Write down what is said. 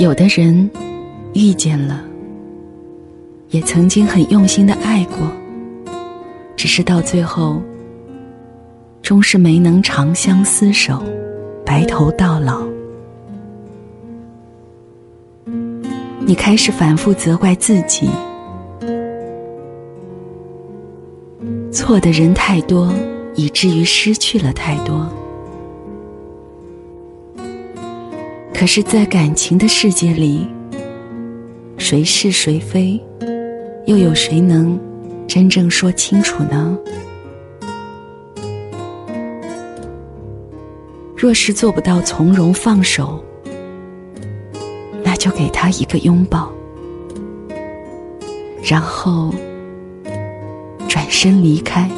有的人遇见了，也曾经很用心的爱过，只是到最后，终是没能长相厮守，白头到老。你开始反复责怪自己，错的人太多，以至于失去了太多。可是，在感情的世界里，谁是谁非，又有谁能真正说清楚呢？若是做不到从容放手，那就给他一个拥抱，然后转身离开。